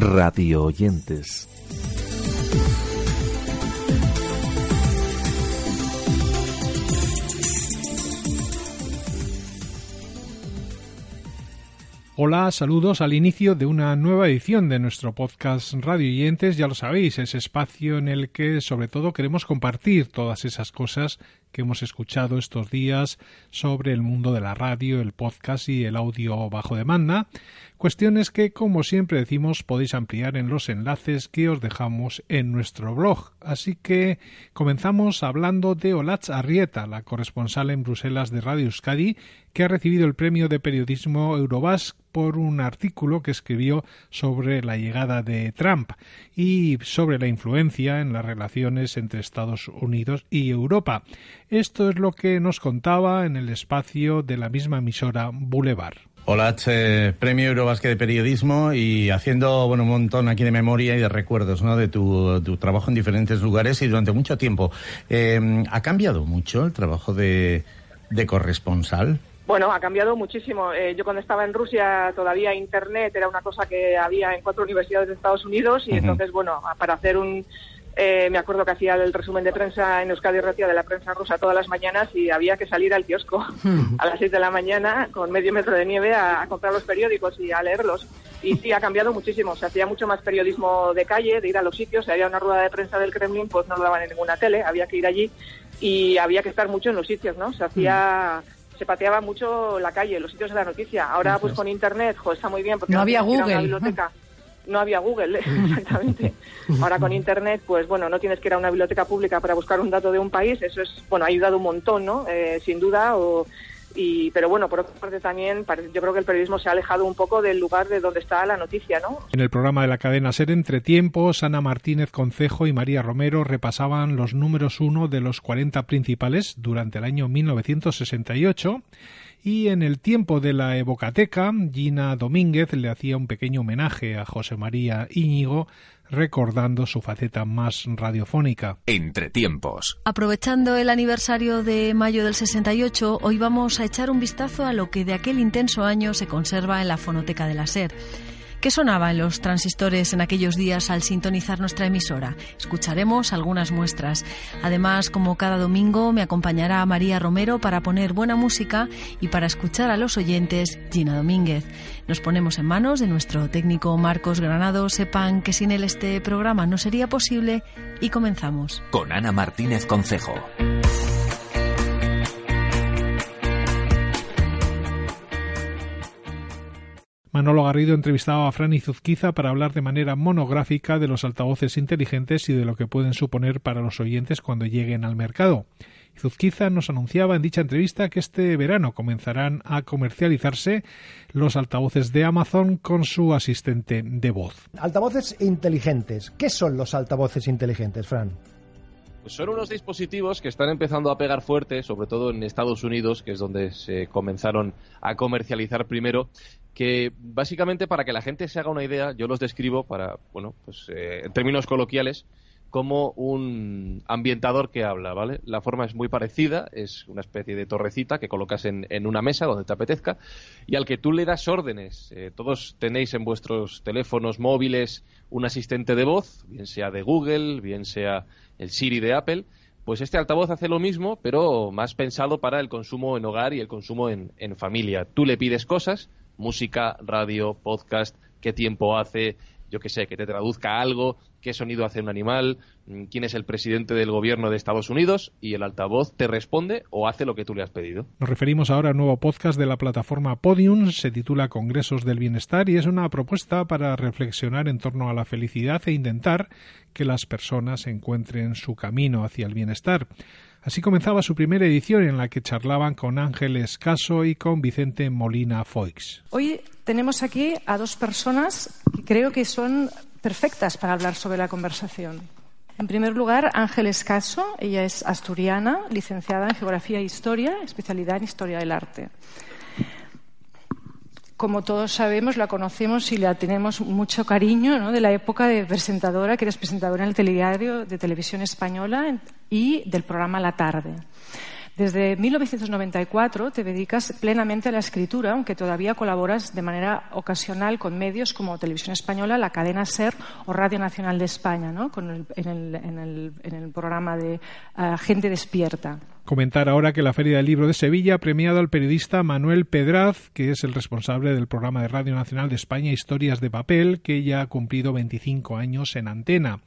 radio oyentes. Hola, saludos al inicio de una nueva edición de nuestro podcast Radio Oyentes. Ya lo sabéis, ese espacio en el que sobre todo queremos compartir todas esas cosas que hemos escuchado estos días sobre el mundo de la radio, el podcast y el audio bajo demanda, cuestiones que, como siempre decimos, podéis ampliar en los enlaces que os dejamos en nuestro blog. Así que comenzamos hablando de Olatz Arrieta, la corresponsal en Bruselas de Radio Euskadi, que ha recibido el premio de periodismo Eurobasque por un artículo que escribió sobre la llegada de Trump y sobre la influencia en las relaciones entre Estados Unidos y Europa. Esto es lo que nos contaba en el espacio de la misma emisora Boulevard. Hola, Premio Eurobasque de Periodismo y haciendo bueno, un montón aquí de memoria y de recuerdos ¿no? de tu, trabajo en diferentes lugares y durante mucho tiempo. Eh, ¿Ha cambiado mucho el trabajo de, de corresponsal? Bueno, ha cambiado muchísimo. Eh, yo cuando estaba en Rusia todavía Internet era una cosa que había en cuatro universidades de Estados Unidos y entonces, bueno, para hacer un... Eh, me acuerdo que hacía el resumen de prensa en Euskadi Ratia de la prensa rusa todas las mañanas y había que salir al kiosco a las seis de la mañana con medio metro de nieve a, comprar los periódicos y a leerlos. Y sí, ha cambiado muchísimo. Se hacía mucho más periodismo de calle, de ir a los sitios. Si había una rueda de prensa del Kremlin, pues no lo daban en ninguna tele, había que ir allí y había que estar mucho en los sitios, ¿no? Se hacía se pateaba mucho la calle, los sitios de la noticia. Ahora, pues con Internet, está muy bien. Porque no había Google. biblioteca. No había Google, exactamente. Ahora con Internet, pues bueno, no tienes que ir a una biblioteca pública para buscar un dato de un país. Eso es, bueno, ha ayudado un montón, ¿no? Eh, sin duda, o y, pero bueno, por otra parte también yo creo que el periodismo se ha alejado un poco del lugar de donde está la noticia, ¿no? En el programa de la cadena SER Entre Tiempos, Ana Martínez Concejo y María Romero repasaban los números uno de los 40 principales durante el año 1968 y en el tiempo de la evocateca, Gina Domínguez le hacía un pequeño homenaje a José María Íñigo recordando su faceta más radiofónica. Entre tiempos. Aprovechando el aniversario de mayo del 68, hoy vamos a echar un vistazo a lo que de aquel intenso año se conserva en la fonoteca de la SER. ¿Qué sonaba en los transistores en aquellos días al sintonizar nuestra emisora? Escucharemos algunas muestras. Además, como cada domingo, me acompañará María Romero para poner buena música y para escuchar a los oyentes Gina Domínguez. Nos ponemos en manos de nuestro técnico Marcos Granado. Sepan que sin él este programa no sería posible y comenzamos. Con Ana Martínez Concejo. Manolo Garrido entrevistaba a Fran Zuzquiza para hablar de manera monográfica de los altavoces inteligentes y de lo que pueden suponer para los oyentes cuando lleguen al mercado. Zuzquiza nos anunciaba en dicha entrevista que este verano comenzarán a comercializarse los altavoces de Amazon con su asistente de voz. Altavoces inteligentes. ¿Qué son los altavoces inteligentes, Fran? Pues son unos dispositivos que están empezando a pegar fuerte, sobre todo en Estados Unidos, que es donde se comenzaron a comercializar primero, que básicamente para que la gente se haga una idea, yo los describo para, bueno, pues eh, en términos coloquiales, como un ambientador que habla, ¿vale? La forma es muy parecida, es una especie de torrecita que colocas en, una mesa donde te apetezca y al que tú le das órdenes. Eh, todos tenéis en vuestros teléfonos móviles un asistente de voz, bien sea de Google, bien sea el Siri de Apple, pues este altavoz hace lo mismo, pero más pensado para el consumo en hogar y el consumo en, en familia. Tú le pides cosas, música, radio, podcast, qué tiempo hace, yo qué sé, que te traduzca algo, qué sonido hace un animal, mm, quién es el presidente del gobierno de Estados Unidos y el altavoz te responde o hace lo que tú le has pedido. Nos referimos ahora al nuevo podcast de la plataforma Podium, se titula Congresos del Bienestar y es una propuesta para reflexionar en torno a la felicidad e intentar que las personas encuentren su camino hacia el bienestar. Así comenzaba su primera edición en la que charlaban con Ángel Escaso y con Vicente Molina Foix. Hoy tenemos aquí a dos personas que creo que son perfectas para hablar sobre la conversación. En primer lugar, Ángel Escaso, ella es asturiana, licenciada en Geografía e Historia, especialidad en Historia del Arte como todos sabemos, la conocemos y la tenemos mucho cariño ¿no? de la época de presentadora, que eres presentadora en el telediario de televisión española y del programa La Tarde. Desde 1994 te dedicas plenamente a la escritura, aunque todavía colaboras de manera ocasional con medios como Televisión Española, la cadena SER o Radio Nacional de España, ¿no? en, el, programa de ah, Gente Despierta. Comentar ahora que la Feria del Libro de Sevilla ha premiado al periodista Manuel Pedraz, que es el responsable del programa de Radio Nacional de España Historias de Papel, que ya ha cumplido 25 años en antena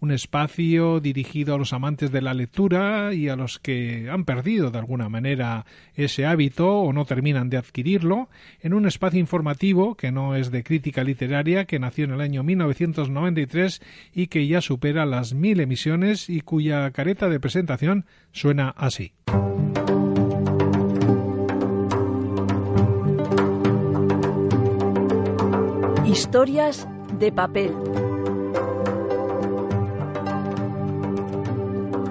un espacio dirigido a los amantes de la lectura y a los que han perdido de alguna manera ese hábito o no terminan de adquirirlo, en un espacio informativo que no es de crítica literaria, que nació en el año 1993 y que ya supera las mil emisiones y cuya careta de presentación suena así. Historias de papel.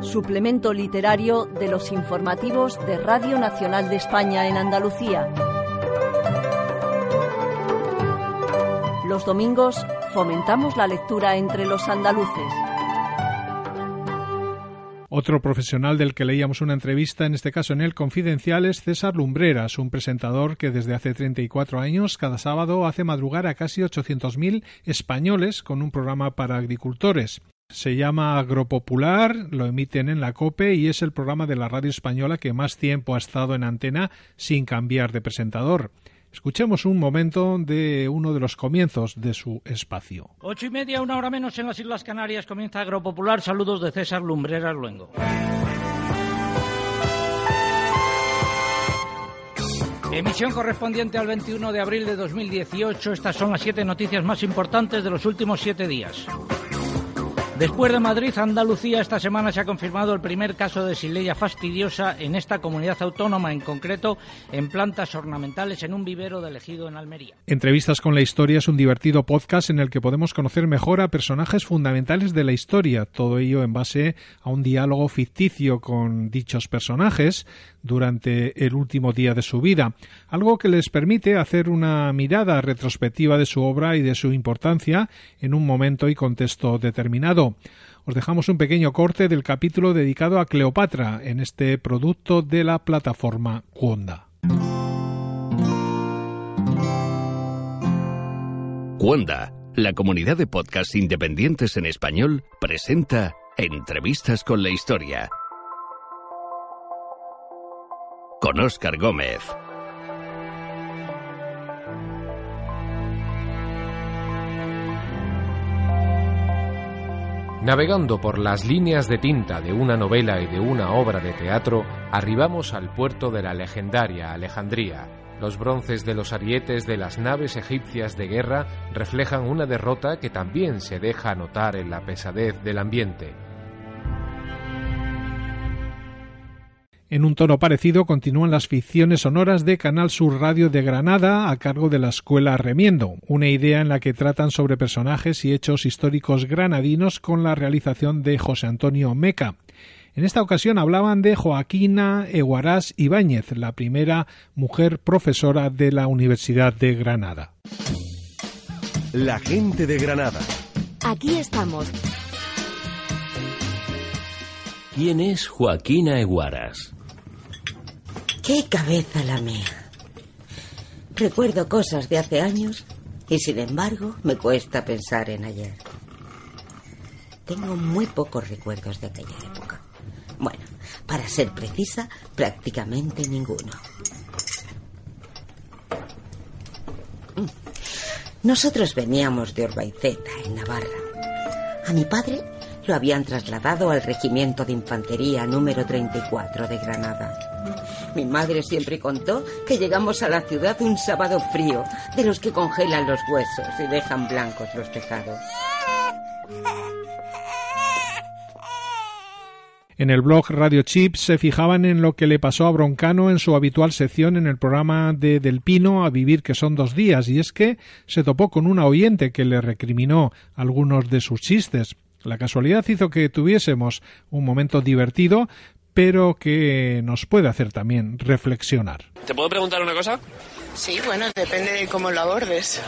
Suplemento literario de los informativos de Radio Nacional de España en Andalucía. Los domingos fomentamos la lectura entre los andaluces. Otro profesional del que leíamos una entrevista, en este caso en el Confidencial, es César Lumbreras, un presentador que desde hace 34 años cada sábado hace madrugar a casi 800.000 españoles con un programa para agricultores. Se llama Agropopular, lo emiten en la COPE y es el programa de la radio española que más tiempo ha estado en antena sin cambiar de presentador. Escuchemos un momento de uno de los comienzos de su espacio. Ocho y media, una hora menos en las Islas Canarias, comienza Agropopular. Saludos de César Lumbreras Luengo. Emisión correspondiente al 21 de abril de 2018. Estas son las siete noticias más importantes de los últimos siete días. Después de Madrid, Andalucía, esta semana se ha confirmado el primer caso de sileya fastidiosa en esta comunidad autónoma, en concreto en plantas ornamentales en un vivero de elegido en Almería. Entrevistas con la historia es un divertido podcast en el que podemos conocer mejor a personajes fundamentales de la historia, todo ello en base a un diálogo ficticio con dichos personajes durante el último día de su vida, algo que les permite hacer una mirada retrospectiva de su obra y de su importancia en un momento y contexto determinado. Os dejamos un pequeño corte del capítulo dedicado a Cleopatra en este producto de la plataforma Cuonda. Cuonda, la comunidad de podcasts independientes en español, presenta Entrevistas con la Historia con Óscar Gómez. Navegando por las líneas de tinta de una novela y de una obra de teatro, arribamos al puerto de la legendaria Alejandría. Los bronces de los arietes de las naves egipcias de guerra reflejan una derrota que también se deja notar en la pesadez del ambiente. En un tono parecido continúan las ficciones sonoras de Canal Sur Radio de Granada a cargo de la Escuela Remiendo, una idea en la que tratan sobre personajes y hechos históricos granadinos con la realización de José Antonio Meca. En esta ocasión hablaban de Joaquina Eguarás Ibáñez, la primera mujer profesora de la Universidad de Granada. La gente de Granada. Aquí estamos. ¿Quién es Joaquina Eguaras? ¡Qué cabeza la mía! Recuerdo cosas de hace años y sin embargo me cuesta pensar en ayer. Tengo muy pocos recuerdos de aquella época. Bueno, para ser precisa, prácticamente ninguno. Mm. Nosotros veníamos de Orbaiceta, en Navarra. A mi padre lo habían trasladado al Regimiento de Infantería número 34 de Granada. Mi madre siempre contó que llegamos a la ciudad un sábado frío, de los que congelan los huesos y dejan blancos los tejados. En el blog Radio Chips se fijaban en lo que le pasó a Broncano en su habitual sección en el programa de Del Pino a vivir que son dos días, y es que se topó con una oyente que le recriminó algunos de sus chistes. La casualidad hizo que tuviésemos un momento divertido, pero que nos puede hacer también reflexionar. ¿Te puedo preguntar una cosa? Sí, bueno, depende de cómo lo abordes.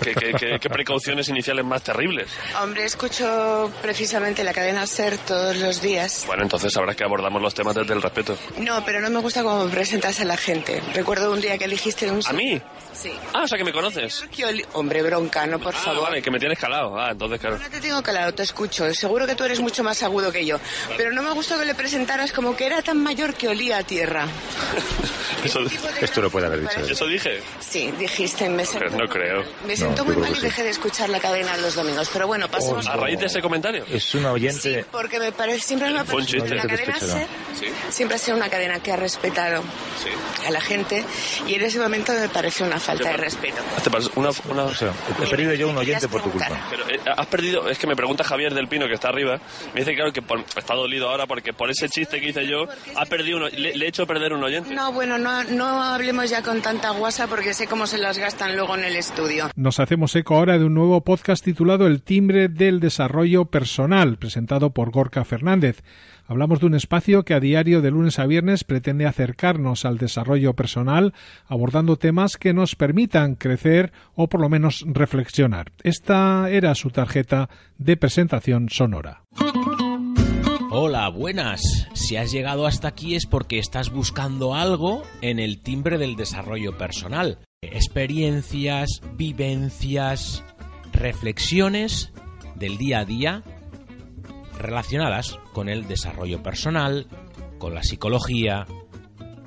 ¿qué, qué, qué, precauciones iniciales más terribles? Hombre, escucho precisamente la cadena SER todos los días. Bueno, entonces sabrás que abordamos los temas desde el respeto. No, pero no me gusta cómo presentas a la gente. Recuerdo un día que elegiste un... ¿A mí? Sí. Ah, o sea que me conoces. Hombre, bronca, no, por ah, favor. vale, que me tienes calado. Ah, entonces claro. No te tengo calado, te escucho. Seguro que tú eres mucho más agudo que yo. Pero no me gustó que le presentaras como que era tan mayor que olía a tierra. Eso, esto lo puede haber dicho. ¿Eso dije? Sí, dijiste. Me sentó, no creo. Me sentó muy mal y dejé de escuchar la cadena los domingos. Pero bueno, pasamos. ¿A raíz de ese comentario? Es un oyente. Sí, porque me parece, siempre me ha parecido la cadena SER siempre ha sido una cadena que ha respetado a la gente y en ese momento me pareció una falta de respeto. Una, una... O sea, he perdido yo un oyente por tu culpa. Pero eh, has perdido, es que me pregunta Javier del Pino que está arriba, me dice claro que por, está dolido ahora porque por ese chiste que hice yo, ha perdido uno, le, le, he hecho perder un oyente. No, bueno, no, no hablemos ya con tanta porque sé cómo se las gastan luego en el estudio. Nos hacemos eco ahora de un nuevo podcast titulado El timbre del desarrollo personal, presentado por Gorka Fernández. Hablamos de un espacio que a diario de lunes a viernes pretende acercarnos al desarrollo personal, abordando temas que nos permitan crecer o por lo menos reflexionar. Esta era su tarjeta de presentación sonora. Hola, buenas. Si has llegado hasta aquí es porque estás buscando algo en el timbre del desarrollo personal. Experiencias, vivencias, reflexiones del día a día relacionadas con el desarrollo personal, con la psicología,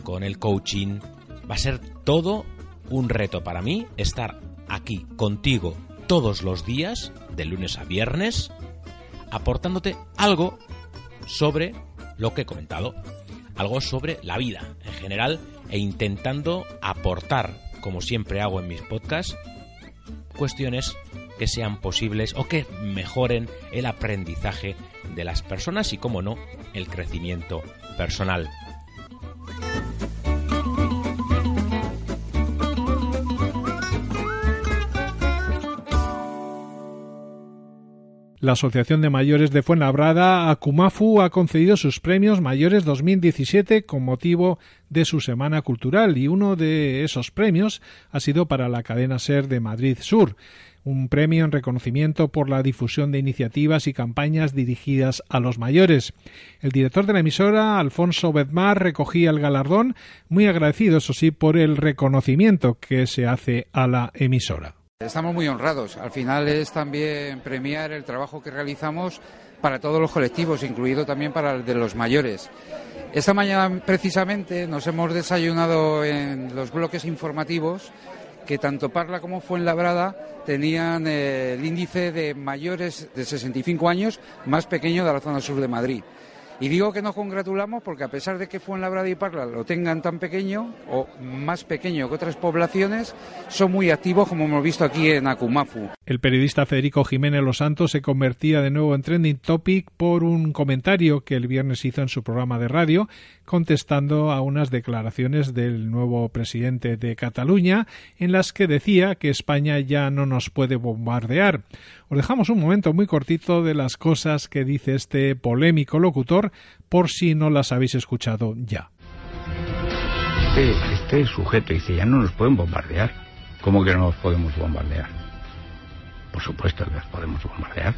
con el coaching. Va a ser todo un reto para mí estar aquí contigo todos los días, de lunes a viernes, aportándote algo sobre lo que he comentado, algo sobre la vida en general e intentando aportar, como siempre hago en mis podcasts, cuestiones que sean posibles o que mejoren el aprendizaje de las personas y, como no, el crecimiento personal. La Asociación de Mayores de Fuenlabrada, Akumafu, ha concedido sus premios mayores 2017 con motivo de su Semana Cultural y uno de esos premios ha sido para la cadena SER de Madrid Sur un premio en reconocimiento por la difusión de iniciativas y campañas dirigidas a los mayores. El director de la emisora, Alfonso Bedmar, recogía el galardón, muy agradecido, eso sí, por el reconocimiento que se hace a la emisora. Estamos muy honrados. Al final es también premiar el trabajo que realizamos para todos los colectivos, incluido también para el de los mayores. Esta mañana precisamente nos hemos desayunado en los bloques informativos que tanto Parla como Fuenlabrada tenían eh, el índice de mayores de 65 años más pequeño de la zona sur de Madrid. Y digo que nos congratulamos porque a pesar de que Fuenlabrada y Parla lo tengan tan pequeño o más pequeño que otras poblaciones, son muy activos como hemos visto aquí en Akumafu. El periodista Federico Jiménez Los Santos se convertía de nuevo en trending topic por un comentario que el viernes hizo en su programa de radio contestando a unas declaraciones del nuevo presidente de Cataluña en las que decía que España ya no nos puede bombardear. Os dejamos un momento muy cortito de las cosas que dice este polémico locutor por si no las habéis escuchado ya. Este, este sujeto dice, ya no nos pueden bombardear. ¿Cómo que no nos podemos bombardear? Por supuesto que nos podemos bombardear.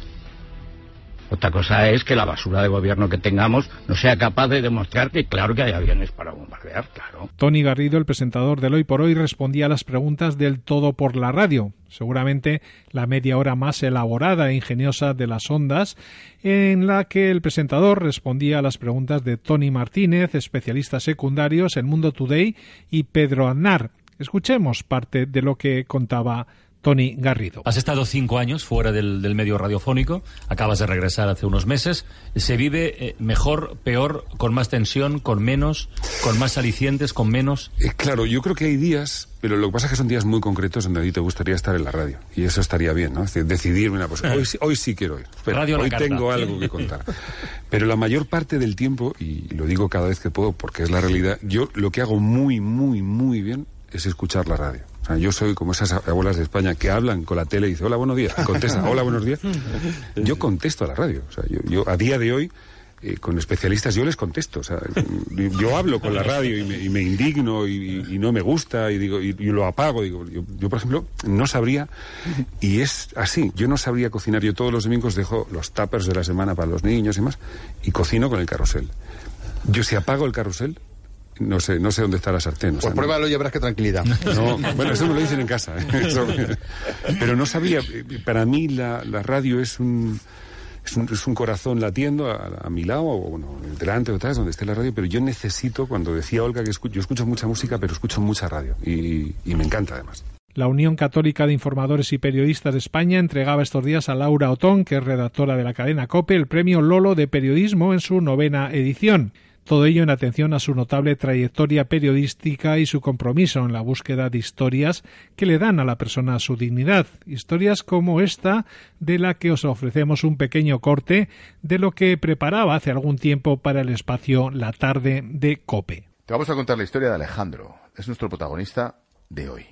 Otra cosa es que la basura de gobierno que tengamos no sea capaz de demostrar que claro que hay aviones para bombardear, claro. Tony Garrido, el presentador del Hoy por Hoy, respondía a las preguntas del todo por la radio, seguramente la media hora más elaborada e ingeniosa de las ondas, en la que el presentador respondía a las preguntas de Tony Martínez, especialistas secundarios en Mundo Today, y Pedro Aznar. Escuchemos parte de lo que contaba Tony Garrido. Has estado cinco años fuera del, medio radiofónico, acabas de regresar hace unos meses. ¿Se vive eh, mejor, peor, con más tensión, con menos, con más alicientes, con menos? Eh, claro, yo creo que hay días, pero lo que pasa es que son días muy concretos donde a ti te gustaría estar en la radio. Y eso estaría bien, ¿no? Es decir, decidirme una cosa. Hoy, hoy sí quiero ir. radio hoy tengo algo que contar. Pero la mayor parte del tiempo, y lo digo cada vez que puedo porque es la realidad, yo lo que hago muy, muy, muy bien es escuchar la radio. O sea, yo soy como esas abuelas de España que hablan con la tele y dicen, hola, buenos días. Contesta, hola, buenos días. Yo contesto a la radio. O sea, yo, yo a día de hoy eh, con especialistas, yo les contesto. O sea, yo hablo con la radio y me, indigno y, no me gusta y digo y, lo apago. Digo, yo, por ejemplo, no sabría, y es así, yo no sabría cocinar. Yo todos los domingos dejo los tuppers de la semana para los niños y más, y cocino con el carrusel. Yo si apago el carrusel, no sé, no sé dónde está la sartén. pues pruébalo y ya verás qué tranquilidad. bueno, eso me lo dicen en casa. ¿eh? pero no sabía, para mí la, radio es un, es un, corazón latiendo a, mi lado, o bueno, delante o atrás, donde esté la radio, pero yo necesito, cuando decía Olga que escucho, yo escucho mucha música, pero escucho mucha radio, y, y me encanta además. La Unión Católica de Informadores y Periodistas de España entregaba estos días a Laura Otón, que es redactora de la cadena COPE, el premio Lolo de Periodismo en su novena edición. Todo ello en atención a su notable trayectoria periodística y su compromiso en la búsqueda de historias que le dan a la persona su dignidad. Historias como esta, de la que os ofrecemos un pequeño corte de lo que preparaba hace algún tiempo para el espacio La tarde de Cope. Te vamos a contar la historia de Alejandro. Es nuestro protagonista de hoy.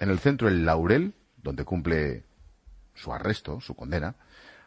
En el centro El Laurel, donde cumple su arresto, su condena,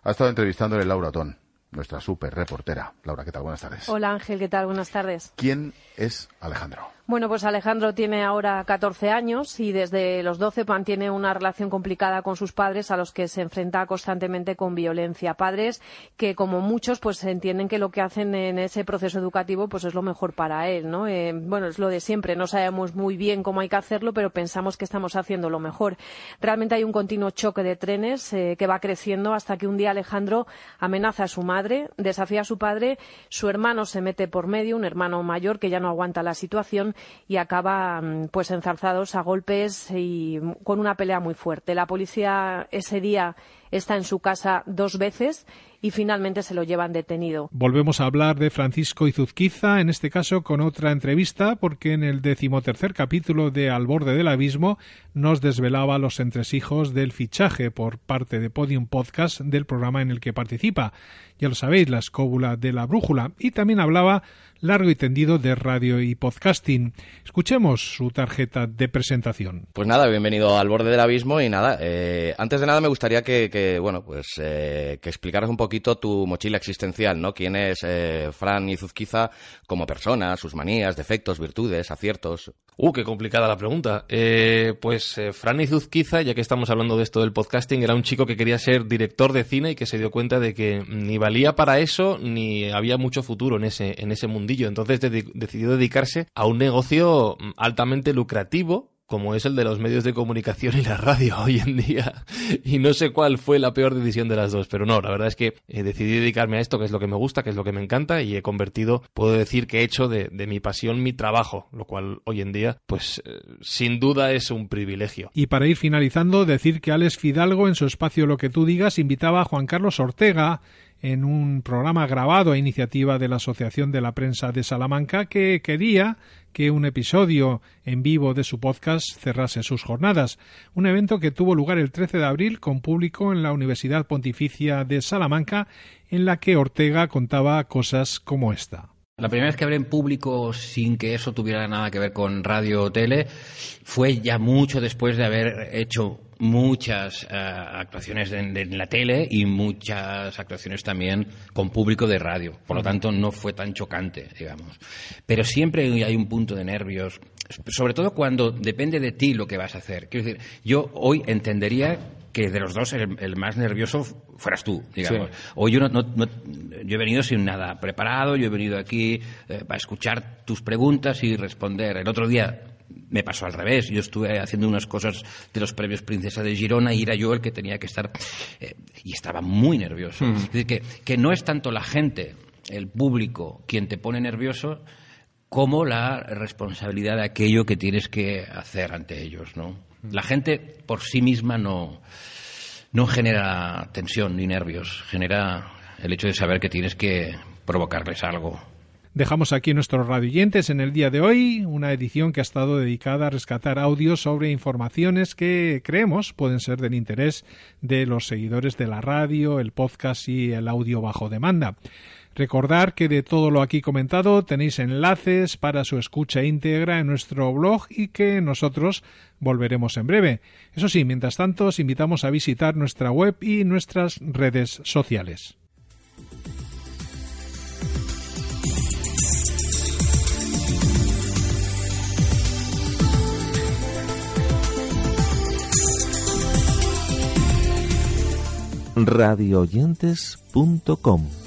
ha estado entrevistándole Laura Tón nuestra super reportera. Laura, ¿qué tal? Buenas tardes. Hola Ángel, ¿qué tal? Buenas tardes. ¿Quién es Alejandro? Bueno, pues Alejandro tiene ahora 14 años y desde los 12 mantiene una relación complicada con sus padres a los que se enfrenta constantemente con violencia. Padres que, como muchos, pues entienden que lo que hacen en ese proceso educativo pues es lo mejor para él, ¿no? Eh, bueno, es lo de siempre. No sabemos muy bien cómo hay que hacerlo, pero pensamos que estamos haciendo lo mejor. Realmente hay un continuo choque de trenes eh, que va creciendo hasta que un día Alejandro amenaza a su madre, desafía a su padre, su hermano se mete por medio, un hermano mayor que ya no aguanta la situación y acaban pues enzarzados a golpes y con una pelea muy fuerte. La policía ese día está en su casa dos veces y finalmente se lo llevan detenido. Volvemos a hablar de Francisco Izuzquiza, en este caso con otra entrevista, porque en el decimotercer capítulo de Al borde del abismo nos desvelaba los entresijos del fichaje por parte de Podium Podcast del programa en el que participa. Ya lo sabéis, la escóbula de la brújula. Y también hablaba largo y tendido de radio y podcasting. Escuchemos su tarjeta de presentación. Pues nada, bienvenido al borde del abismo y nada, eh, antes de nada me gustaría que, bueno, pues eh, que explicaras un poquito tu mochila existencial, ¿no? ¿Quién es eh, Fran Izuzquiza como persona, sus manías, defectos, virtudes, aciertos? Uh, qué complicada la pregunta. pues Fran Izuzquiza, ya que estamos hablando de esto del podcasting, era un chico que quería ser director de cine y que se dio cuenta de que ni valía para eso ni había mucho futuro en ese, en ese mundillo entonces decidió dedicarse a un negocio mm, altamente lucrativo como es el de los medios de comunicación y la radio hoy en día. Y no sé cuál fue la peor decisión de las dos, pero no, la verdad es que decidí dedicarme a esto, que es lo que me gusta, que es lo que me encanta, y he convertido, puedo decir que he hecho de, mi pasión mi trabajo, lo cual hoy en día, pues eh, sin duda es un privilegio. Y para ir finalizando, decir que Alex Fidalgo, en su espacio Lo que tú digas, invitaba a Juan Carlos Ortega, en un programa grabado a iniciativa de la Asociación de la Prensa de Salamanca que quería que un episodio en vivo de su podcast cerrase sus jornadas, un evento que tuvo lugar el 13 de abril con público en la Universidad Pontificia de Salamanca en la que Ortega contaba cosas como esta. La primera vez que hablé en público sin que eso tuviera nada que ver con radio o tele fue ya mucho después de haber hecho muchas eh, actuaciones en, la tele y muchas actuaciones también con público de radio. Por lo tanto, no fue tan chocante, digamos. Pero siempre hay un punto de nervios, sobre todo cuando depende de ti lo que vas a hacer. Quiero decir, yo hoy entendería que de los dos el, más nervioso fueras tú, digamos. Hoy yo, no, yo he venido sin nada preparado, yo he venido aquí eh, para escuchar tus preguntas y responder. El otro día me pasó al revés. Yo estuve haciendo unas cosas de los premios Princesa de Girona y era yo el que tenía que estar. Eh, y estaba muy nervioso. Mm. Es decir, que, que no es tanto la gente, el público, quien te pone nervioso, como la responsabilidad de aquello que tienes que hacer ante ellos, ¿no? La gente por sí misma no, no genera tensión ni nervios, genera el hecho de saber que tienes que provocarles algo. Dejamos aquí nuestros radioyentes en el día de hoy, una edición que ha estado dedicada a rescatar audios sobre informaciones que creemos pueden ser del interés de los seguidores de la radio, el podcast y el audio bajo demanda. Recordar que de todo lo aquí comentado tenéis enlaces para su escucha íntegra en nuestro blog y que nosotros volveremos en breve. Eso sí, mientras tanto os invitamos a visitar nuestra web y nuestras redes sociales. radioyentes.com